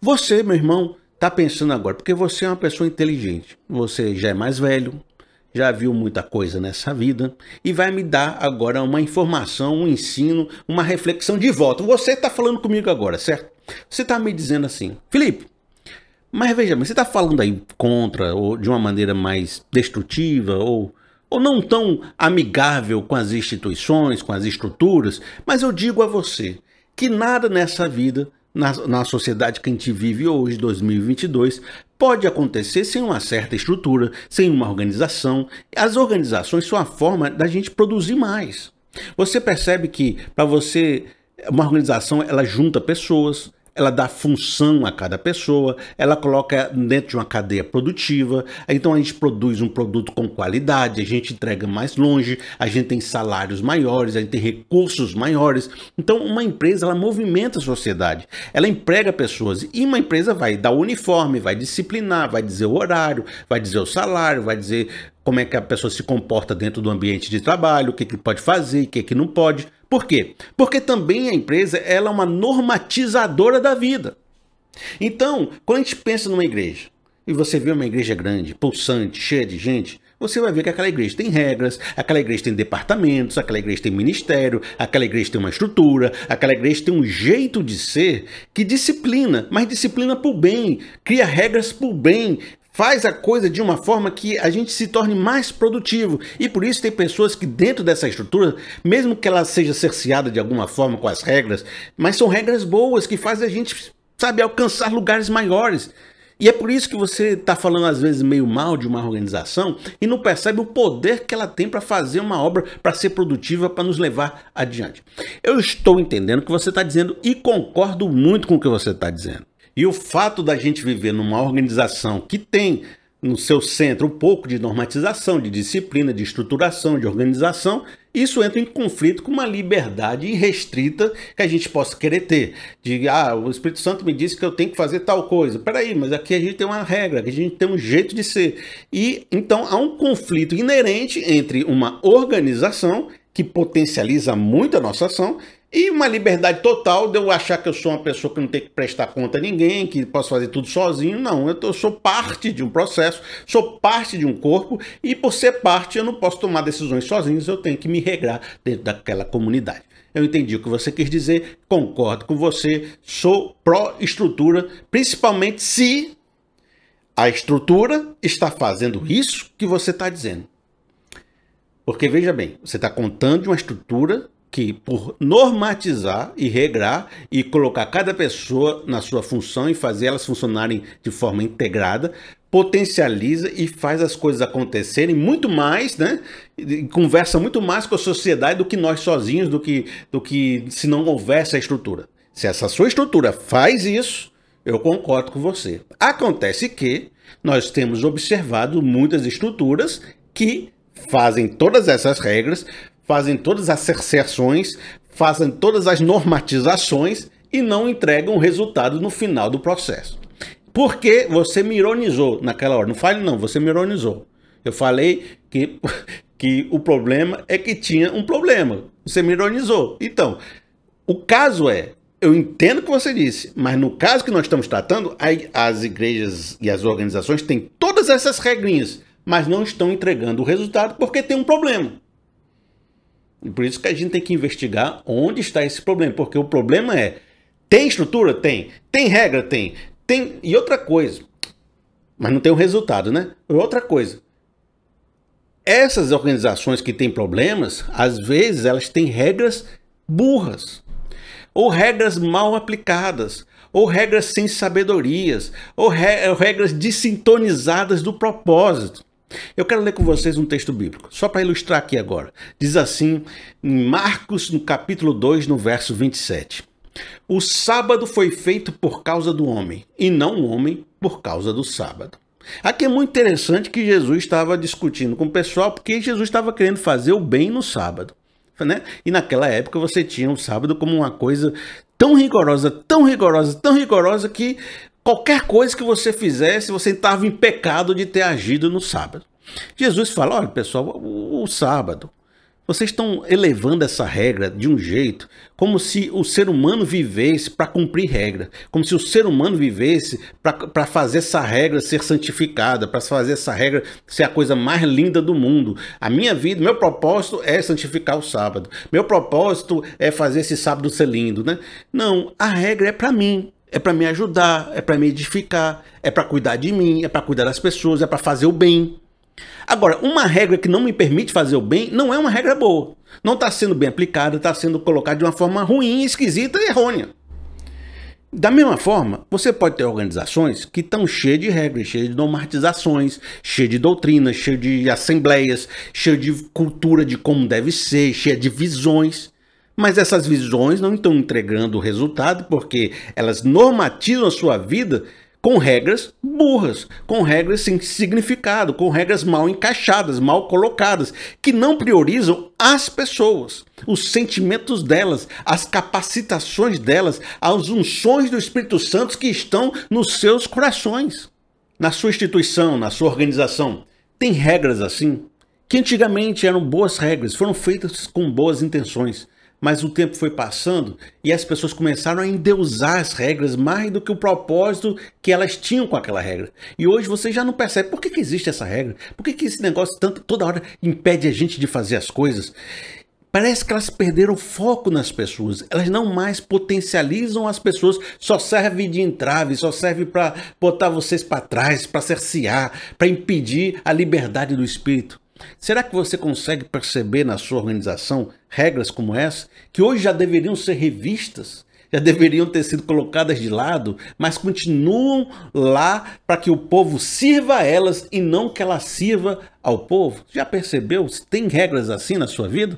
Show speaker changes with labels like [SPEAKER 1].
[SPEAKER 1] Você, meu irmão, está pensando agora, porque você é uma pessoa inteligente, você já é mais velho, já viu muita coisa nessa vida e vai me dar agora uma informação, um ensino, uma reflexão de volta. Você está falando comigo agora, certo? Você está me dizendo assim, Felipe, mas veja, você está falando aí contra ou de uma maneira mais destrutiva ou ou não tão amigável com as instituições, com as estruturas, mas eu digo a você que nada nessa vida na, na sociedade que a gente vive hoje, 2022, pode acontecer sem uma certa estrutura, sem uma organização. As organizações são a forma da gente produzir mais. Você percebe que para você uma organização ela junta pessoas, ela dá função a cada pessoa, ela coloca dentro de uma cadeia produtiva, então a gente produz um produto com qualidade, a gente entrega mais longe, a gente tem salários maiores, a gente tem recursos maiores. Então uma empresa ela movimenta a sociedade, ela emprega pessoas e uma empresa vai dar o uniforme, vai disciplinar, vai dizer o horário, vai dizer o salário, vai dizer como é que a pessoa se comporta dentro do ambiente de trabalho, o que, que pode fazer, o que, que não pode. Por quê? Porque também a empresa ela é uma normatizadora da vida. Então, quando a gente pensa numa igreja, e você vê uma igreja grande, pulsante, cheia de gente, você vai ver que aquela igreja tem regras, aquela igreja tem departamentos, aquela igreja tem ministério, aquela igreja tem uma estrutura, aquela igreja tem um jeito de ser que disciplina, mas disciplina por bem, cria regras por bem, faz a coisa de uma forma que a gente se torne mais produtivo. E por isso tem pessoas que dentro dessa estrutura, mesmo que ela seja cerceada de alguma forma com as regras, mas são regras boas que fazem a gente, sabe, alcançar lugares maiores. E é por isso que você está falando às vezes meio mal de uma organização e não percebe o poder que ela tem para fazer uma obra, para ser produtiva, para nos levar adiante. Eu estou entendendo o que você está dizendo e concordo muito com o que você está dizendo. E o fato da gente viver numa organização que tem no seu centro um pouco de normatização, de disciplina, de estruturação, de organização, isso entra em conflito com uma liberdade irrestrita que a gente possa querer ter. De, ah, o Espírito Santo me disse que eu tenho que fazer tal coisa. Peraí, mas aqui a gente tem uma regra, aqui a gente tem um jeito de ser. E então há um conflito inerente entre uma organização que potencializa muito a nossa ação e uma liberdade total de eu achar que eu sou uma pessoa que não tem que prestar conta a ninguém, que posso fazer tudo sozinho. Não, eu, tô, eu sou parte de um processo, sou parte de um corpo, e por ser parte, eu não posso tomar decisões sozinho, eu tenho que me regrar dentro daquela comunidade. Eu entendi o que você quis dizer, concordo com você, sou pró-estrutura, principalmente se a estrutura está fazendo isso que você está dizendo. Porque veja bem, você está contando de uma estrutura que, por normatizar e regrar e colocar cada pessoa na sua função e fazer elas funcionarem de forma integrada, potencializa e faz as coisas acontecerem muito mais, né? Conversa muito mais com a sociedade do que nós sozinhos, do que, do que se não houvesse a estrutura. Se essa sua estrutura faz isso, eu concordo com você. Acontece que nós temos observado muitas estruturas que fazem todas essas regras, fazem todas as cerceações, fazem todas as normatizações e não entregam o resultado no final do processo. Porque você me ironizou naquela hora. Não fale não, você me ironizou. Eu falei que, que o problema é que tinha um problema. Você me ironizou. Então, o caso é, eu entendo o que você disse, mas no caso que nós estamos tratando, as igrejas e as organizações têm todas essas regrinhas, mas não estão entregando o resultado porque tem um problema. E por isso que a gente tem que investigar onde está esse problema, porque o problema é tem estrutura? Tem. Tem regra? Tem. Tem e outra coisa, mas não tem o um resultado, né? Outra coisa. Essas organizações que têm problemas, às vezes elas têm regras burras, ou regras mal aplicadas, ou regras sem sabedorias, ou regras desintonizadas do propósito. Eu quero ler com vocês um texto bíblico, só para ilustrar aqui agora. Diz assim, em Marcos, no capítulo 2, no verso 27. O sábado foi feito por causa do homem, e não o homem por causa do sábado. Aqui é muito interessante que Jesus estava discutindo com o pessoal, porque Jesus estava querendo fazer o bem no sábado. Né? E naquela época você tinha o sábado como uma coisa tão rigorosa, tão rigorosa, tão rigorosa que Qualquer coisa que você fizesse, você estava em pecado de ter agido no sábado. Jesus fala: olha, pessoal, o, o sábado Vocês estão elevando essa regra de um jeito como se o ser humano vivesse para cumprir regra, como se o ser humano vivesse para fazer essa regra ser santificada, para fazer essa regra ser a coisa mais linda do mundo. A minha vida, meu propósito é santificar o sábado. Meu propósito é fazer esse sábado ser lindo, né? Não, a regra é para mim, é para me ajudar, é para me edificar, é para cuidar de mim, é para cuidar das pessoas, é para fazer o bem. Agora, uma regra que não me permite fazer o bem não é uma regra boa. Não está sendo bem aplicada, está sendo colocada de uma forma ruim, esquisita e errônea. Da mesma forma, você pode ter organizações que estão cheias de regras, cheias de normatizações, cheias de doutrinas, cheias de assembleias, cheias de cultura de como deve ser, cheias de visões. Mas essas visões não estão entregando o resultado porque elas normatizam a sua vida com regras burras, com regras sem significado, com regras mal encaixadas, mal colocadas, que não priorizam as pessoas, os sentimentos delas, as capacitações delas, as unções do Espírito Santo que estão nos seus corações. Na sua instituição, na sua organização, tem regras assim, que antigamente eram boas regras, foram feitas com boas intenções mas o tempo foi passando e as pessoas começaram a endeusar as regras mais do que o propósito que elas tinham com aquela regra. E hoje você já não percebe por que, que existe essa regra, por que, que esse negócio tanto, toda hora impede a gente de fazer as coisas. Parece que elas perderam foco nas pessoas, elas não mais potencializam as pessoas, só serve de entrave, só serve para botar vocês para trás, para cercear, para impedir a liberdade do espírito. Será que você consegue perceber na sua organização regras como essa, que hoje já deveriam ser revistas, já deveriam ter sido colocadas de lado, mas continuam lá para que o povo sirva a elas e não que ela sirva ao povo? Já percebeu? Tem regras assim na sua vida?